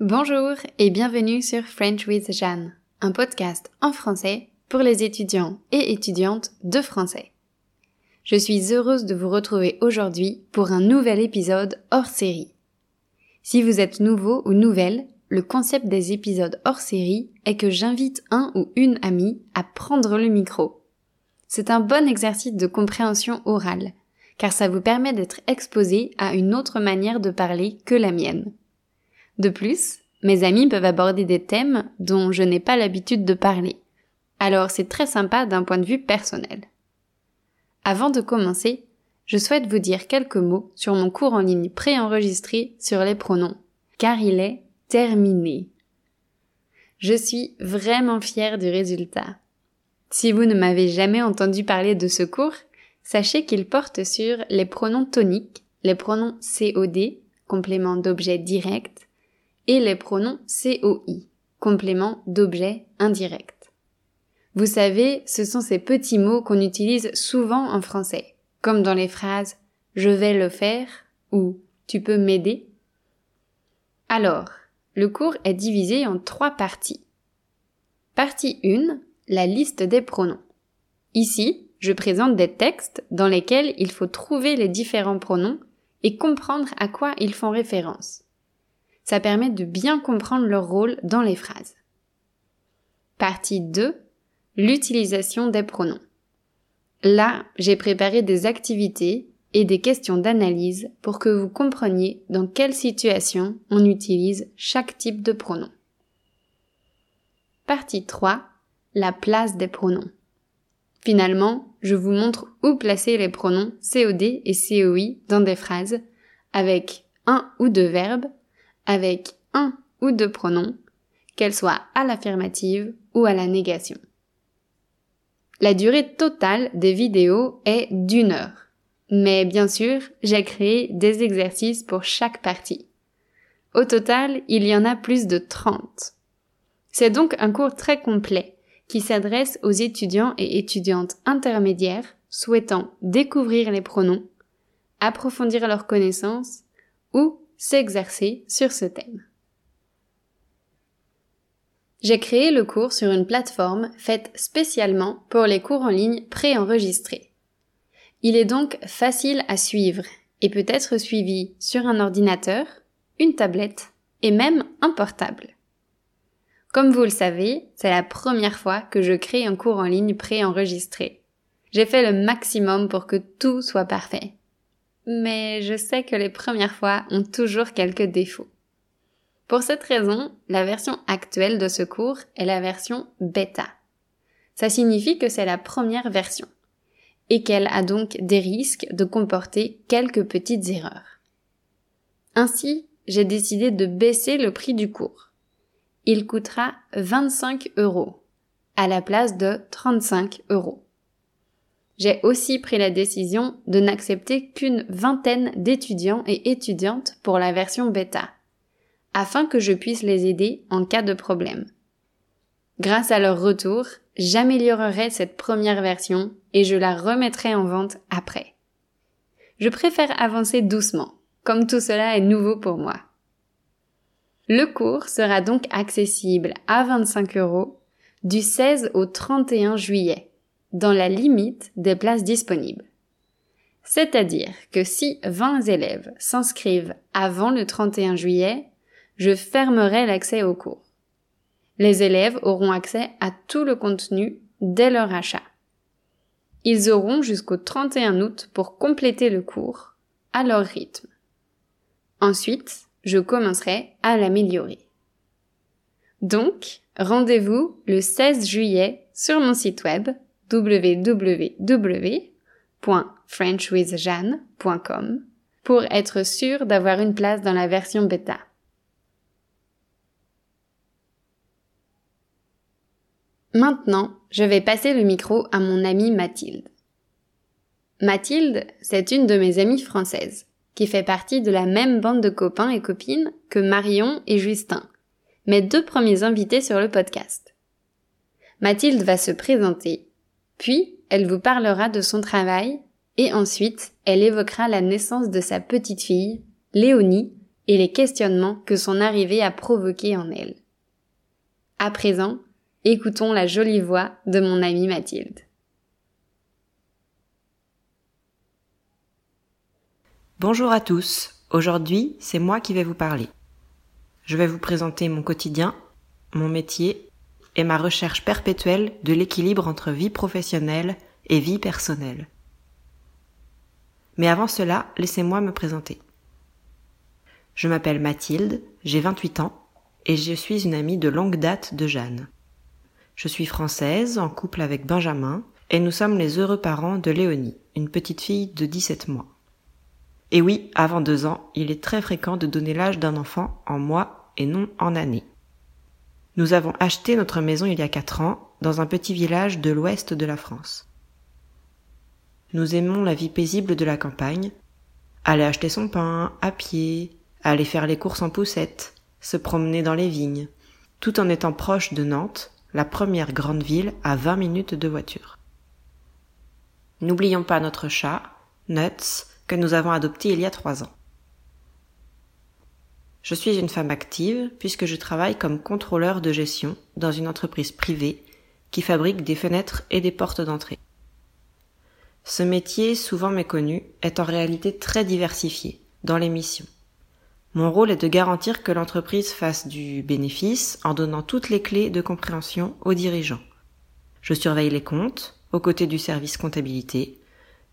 Bonjour et bienvenue sur French with Jeanne, un podcast en français pour les étudiants et étudiantes de français. Je suis heureuse de vous retrouver aujourd'hui pour un nouvel épisode hors série. Si vous êtes nouveau ou nouvelle, le concept des épisodes hors série est que j'invite un ou une amie à prendre le micro. C'est un bon exercice de compréhension orale, car ça vous permet d'être exposé à une autre manière de parler que la mienne. De plus, mes amis peuvent aborder des thèmes dont je n'ai pas l'habitude de parler. Alors c'est très sympa d'un point de vue personnel. Avant de commencer, je souhaite vous dire quelques mots sur mon cours en ligne préenregistré sur les pronoms, car il est terminé. Je suis vraiment fière du résultat. Si vous ne m'avez jamais entendu parler de ce cours, sachez qu'il porte sur les pronoms toniques, les pronoms COD, complément d'objet direct, et les pronoms COI, complément d'objet indirect. Vous savez, ce sont ces petits mots qu'on utilise souvent en français, comme dans les phrases je vais le faire ou tu peux m'aider. Alors, le cours est divisé en trois parties. Partie 1, la liste des pronoms. Ici, je présente des textes dans lesquels il faut trouver les différents pronoms et comprendre à quoi ils font référence. Ça permet de bien comprendre leur rôle dans les phrases. Partie 2. L'utilisation des pronoms. Là, j'ai préparé des activités et des questions d'analyse pour que vous compreniez dans quelle situation on utilise chaque type de pronom. Partie 3. La place des pronoms. Finalement, je vous montre où placer les pronoms COD et COI dans des phrases avec un ou deux verbes avec un ou deux pronoms, qu'elles soient à l'affirmative ou à la négation. La durée totale des vidéos est d'une heure. Mais bien sûr, j'ai créé des exercices pour chaque partie. Au total, il y en a plus de 30. C'est donc un cours très complet qui s'adresse aux étudiants et étudiantes intermédiaires souhaitant découvrir les pronoms, approfondir leurs connaissances ou s'exercer sur ce thème. J'ai créé le cours sur une plateforme faite spécialement pour les cours en ligne préenregistrés. Il est donc facile à suivre et peut être suivi sur un ordinateur, une tablette et même un portable. Comme vous le savez, c'est la première fois que je crée un cours en ligne préenregistré. J'ai fait le maximum pour que tout soit parfait mais je sais que les premières fois ont toujours quelques défauts. Pour cette raison, la version actuelle de ce cours est la version bêta. Ça signifie que c'est la première version et qu'elle a donc des risques de comporter quelques petites erreurs. Ainsi, j'ai décidé de baisser le prix du cours. Il coûtera 25 euros à la place de 35 euros j'ai aussi pris la décision de n'accepter qu'une vingtaine d'étudiants et étudiantes pour la version bêta, afin que je puisse les aider en cas de problème. Grâce à leur retour, j'améliorerai cette première version et je la remettrai en vente après. Je préfère avancer doucement, comme tout cela est nouveau pour moi. Le cours sera donc accessible à 25 euros du 16 au 31 juillet dans la limite des places disponibles. C'est-à-dire que si 20 élèves s'inscrivent avant le 31 juillet, je fermerai l'accès au cours. Les élèves auront accès à tout le contenu dès leur achat. Ils auront jusqu'au 31 août pour compléter le cours à leur rythme. Ensuite, je commencerai à l'améliorer. Donc, rendez-vous le 16 juillet sur mon site web www.frenchwithjeanne.com pour être sûr d'avoir une place dans la version bêta. Maintenant, je vais passer le micro à mon amie Mathilde. Mathilde, c'est une de mes amies françaises, qui fait partie de la même bande de copains et copines que Marion et Justin, mes deux premiers invités sur le podcast. Mathilde va se présenter puis, elle vous parlera de son travail et ensuite, elle évoquera la naissance de sa petite fille, Léonie, et les questionnements que son arrivée a provoqués en elle. À présent, écoutons la jolie voix de mon amie Mathilde. Bonjour à tous. Aujourd'hui, c'est moi qui vais vous parler. Je vais vous présenter mon quotidien, mon métier et ma recherche perpétuelle de l'équilibre entre vie professionnelle et vie personnelle. Mais avant cela, laissez-moi me présenter. Je m'appelle Mathilde, j'ai 28 ans et je suis une amie de longue date de Jeanne. Je suis française, en couple avec Benjamin, et nous sommes les heureux parents de Léonie, une petite fille de 17 mois. Et oui, avant deux ans, il est très fréquent de donner l'âge d'un enfant en mois et non en années. Nous avons acheté notre maison il y a quatre ans dans un petit village de l'ouest de la France. Nous aimons la vie paisible de la campagne, aller acheter son pain à pied, aller faire les courses en poussette, se promener dans les vignes, tout en étant proche de Nantes, la première grande ville à 20 minutes de voiture. N'oublions pas notre chat, Nuts, que nous avons adopté il y a trois ans. Je suis une femme active puisque je travaille comme contrôleur de gestion dans une entreprise privée qui fabrique des fenêtres et des portes d'entrée. Ce métier, souvent méconnu, est en réalité très diversifié dans les missions. Mon rôle est de garantir que l'entreprise fasse du bénéfice en donnant toutes les clés de compréhension aux dirigeants. Je surveille les comptes, aux côtés du service comptabilité,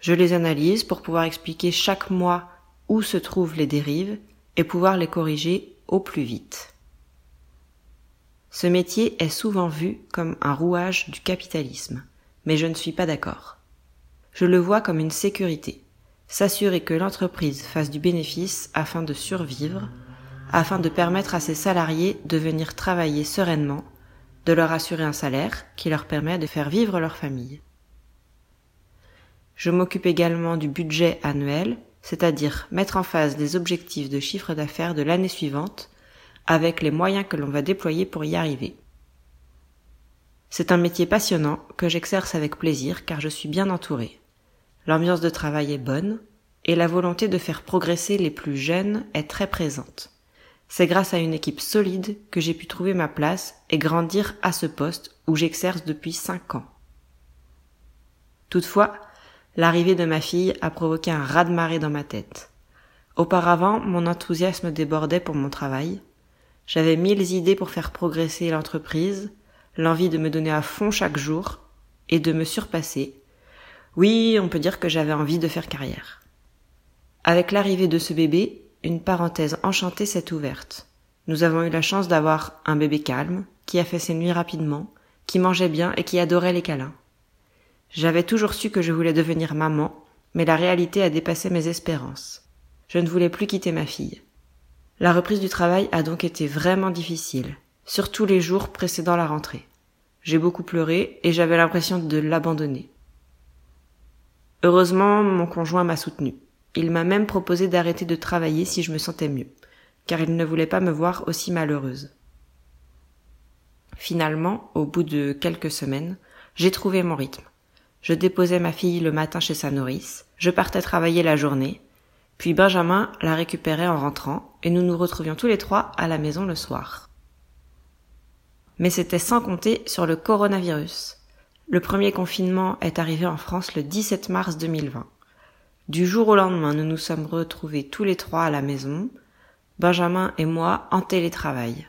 je les analyse pour pouvoir expliquer chaque mois où se trouvent les dérives et pouvoir les corriger au plus vite. Ce métier est souvent vu comme un rouage du capitalisme, mais je ne suis pas d'accord. Je le vois comme une sécurité, s'assurer que l'entreprise fasse du bénéfice afin de survivre, afin de permettre à ses salariés de venir travailler sereinement, de leur assurer un salaire qui leur permet de faire vivre leur famille. Je m'occupe également du budget annuel, c'est-à-dire mettre en phase les objectifs de chiffre d'affaires de l'année suivante avec les moyens que l'on va déployer pour y arriver. C'est un métier passionnant que j'exerce avec plaisir car je suis bien entourée. L'ambiance de travail est bonne et la volonté de faire progresser les plus jeunes est très présente. C'est grâce à une équipe solide que j'ai pu trouver ma place et grandir à ce poste où j'exerce depuis cinq ans. Toutefois, L'arrivée de ma fille a provoqué un raz-de-marée dans ma tête. Auparavant, mon enthousiasme débordait pour mon travail. J'avais mille idées pour faire progresser l'entreprise, l'envie de me donner à fond chaque jour et de me surpasser. Oui, on peut dire que j'avais envie de faire carrière. Avec l'arrivée de ce bébé, une parenthèse enchantée s'est ouverte. Nous avons eu la chance d'avoir un bébé calme, qui a fait ses nuits rapidement, qui mangeait bien et qui adorait les câlins. J'avais toujours su que je voulais devenir maman, mais la réalité a dépassé mes espérances. Je ne voulais plus quitter ma fille. La reprise du travail a donc été vraiment difficile, surtout les jours précédant la rentrée. J'ai beaucoup pleuré et j'avais l'impression de l'abandonner. Heureusement, mon conjoint m'a soutenu. Il m'a même proposé d'arrêter de travailler si je me sentais mieux, car il ne voulait pas me voir aussi malheureuse. Finalement, au bout de quelques semaines, j'ai trouvé mon rythme. Je déposais ma fille le matin chez sa nourrice, je partais travailler la journée, puis Benjamin la récupérait en rentrant, et nous nous retrouvions tous les trois à la maison le soir. Mais c'était sans compter sur le coronavirus. Le premier confinement est arrivé en France le 17 mars 2020. Du jour au lendemain, nous nous sommes retrouvés tous les trois à la maison, Benjamin et moi en télétravail.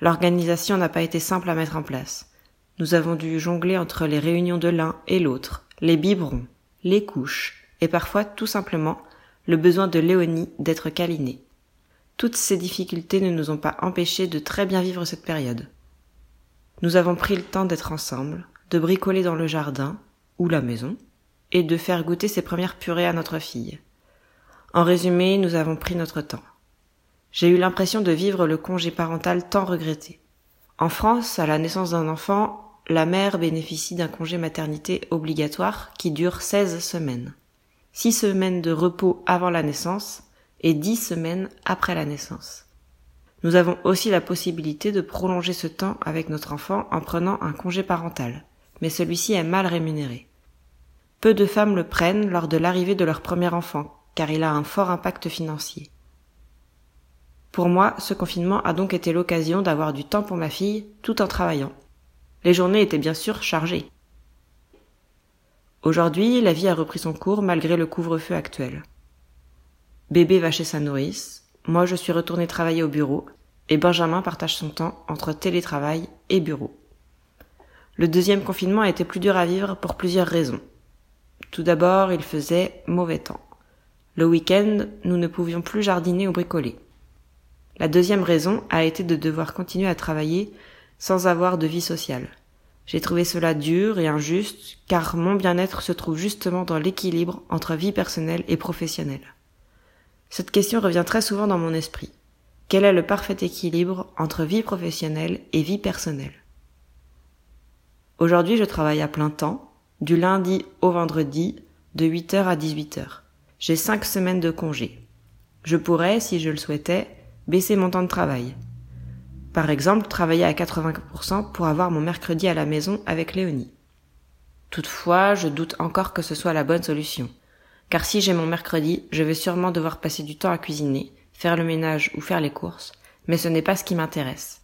L'organisation n'a pas été simple à mettre en place. Nous avons dû jongler entre les réunions de l'un et l'autre, les biberons, les couches, et parfois tout simplement le besoin de Léonie d'être câlinée. Toutes ces difficultés ne nous ont pas empêchés de très bien vivre cette période. Nous avons pris le temps d'être ensemble, de bricoler dans le jardin, ou la maison, et de faire goûter ses premières purées à notre fille. En résumé, nous avons pris notre temps. J'ai eu l'impression de vivre le congé parental tant regretté. En France, à la naissance d'un enfant, la mère bénéficie d'un congé maternité obligatoire qui dure 16 semaines. 6 semaines de repos avant la naissance et 10 semaines après la naissance. Nous avons aussi la possibilité de prolonger ce temps avec notre enfant en prenant un congé parental, mais celui-ci est mal rémunéré. Peu de femmes le prennent lors de l'arrivée de leur premier enfant, car il a un fort impact financier. Pour moi, ce confinement a donc été l'occasion d'avoir du temps pour ma fille tout en travaillant. Les journées étaient bien sûr chargées. Aujourd'hui, la vie a repris son cours malgré le couvre-feu actuel. Bébé va chez sa nourrice, moi je suis retournée travailler au bureau, et Benjamin partage son temps entre télétravail et bureau. Le deuxième confinement a été plus dur à vivre pour plusieurs raisons. Tout d'abord, il faisait mauvais temps. Le week-end, nous ne pouvions plus jardiner ou bricoler. La deuxième raison a été de devoir continuer à travailler sans avoir de vie sociale. J'ai trouvé cela dur et injuste car mon bien-être se trouve justement dans l'équilibre entre vie personnelle et professionnelle. Cette question revient très souvent dans mon esprit. Quel est le parfait équilibre entre vie professionnelle et vie personnelle? Aujourd'hui, je travaille à plein temps, du lundi au vendredi, de 8h à 18h. J'ai cinq semaines de congé. Je pourrais, si je le souhaitais, baisser mon temps de travail. Par exemple, travailler à 80% pour avoir mon mercredi à la maison avec Léonie. Toutefois, je doute encore que ce soit la bonne solution. Car si j'ai mon mercredi, je vais sûrement devoir passer du temps à cuisiner, faire le ménage ou faire les courses, mais ce n'est pas ce qui m'intéresse.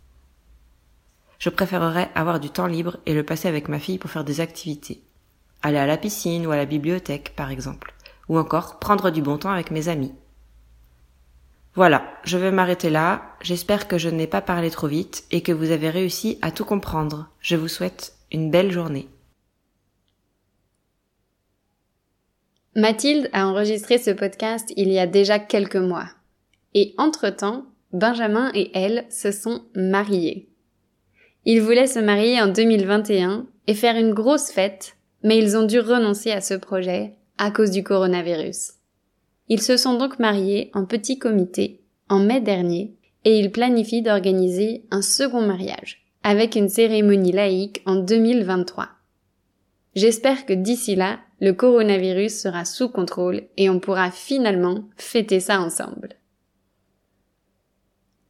Je préférerais avoir du temps libre et le passer avec ma fille pour faire des activités. Aller à la piscine ou à la bibliothèque, par exemple. Ou encore prendre du bon temps avec mes amis. Voilà, je vais m'arrêter là. J'espère que je n'ai pas parlé trop vite et que vous avez réussi à tout comprendre. Je vous souhaite une belle journée. Mathilde a enregistré ce podcast il y a déjà quelques mois. Et entre-temps, Benjamin et elle se sont mariés. Ils voulaient se marier en 2021 et faire une grosse fête, mais ils ont dû renoncer à ce projet à cause du coronavirus. Ils se sont donc mariés en petit comité en mai dernier et ils planifient d'organiser un second mariage avec une cérémonie laïque en 2023. J'espère que d'ici là, le coronavirus sera sous contrôle et on pourra finalement fêter ça ensemble.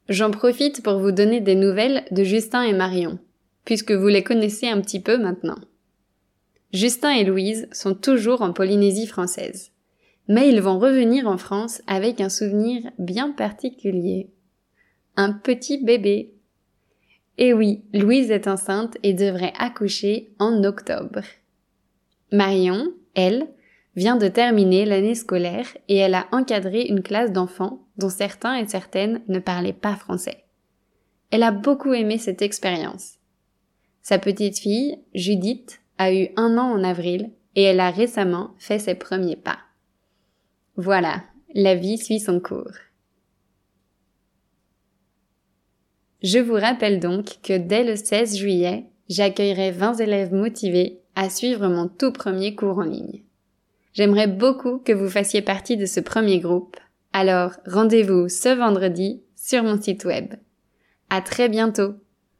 J'en profite pour vous donner des nouvelles de Justin et Marion, puisque vous les connaissez un petit peu maintenant. Justin et Louise sont toujours en Polynésie française mais ils vont revenir en France avec un souvenir bien particulier. Un petit bébé. Et oui, Louise est enceinte et devrait accoucher en octobre. Marion, elle, vient de terminer l'année scolaire et elle a encadré une classe d'enfants dont certains et certaines ne parlaient pas français. Elle a beaucoup aimé cette expérience. Sa petite fille, Judith, a eu un an en avril et elle a récemment fait ses premiers pas. Voilà, la vie suit son cours. Je vous rappelle donc que dès le 16 juillet, j'accueillerai 20 élèves motivés à suivre mon tout premier cours en ligne. J'aimerais beaucoup que vous fassiez partie de ce premier groupe, alors rendez-vous ce vendredi sur mon site web. À très bientôt!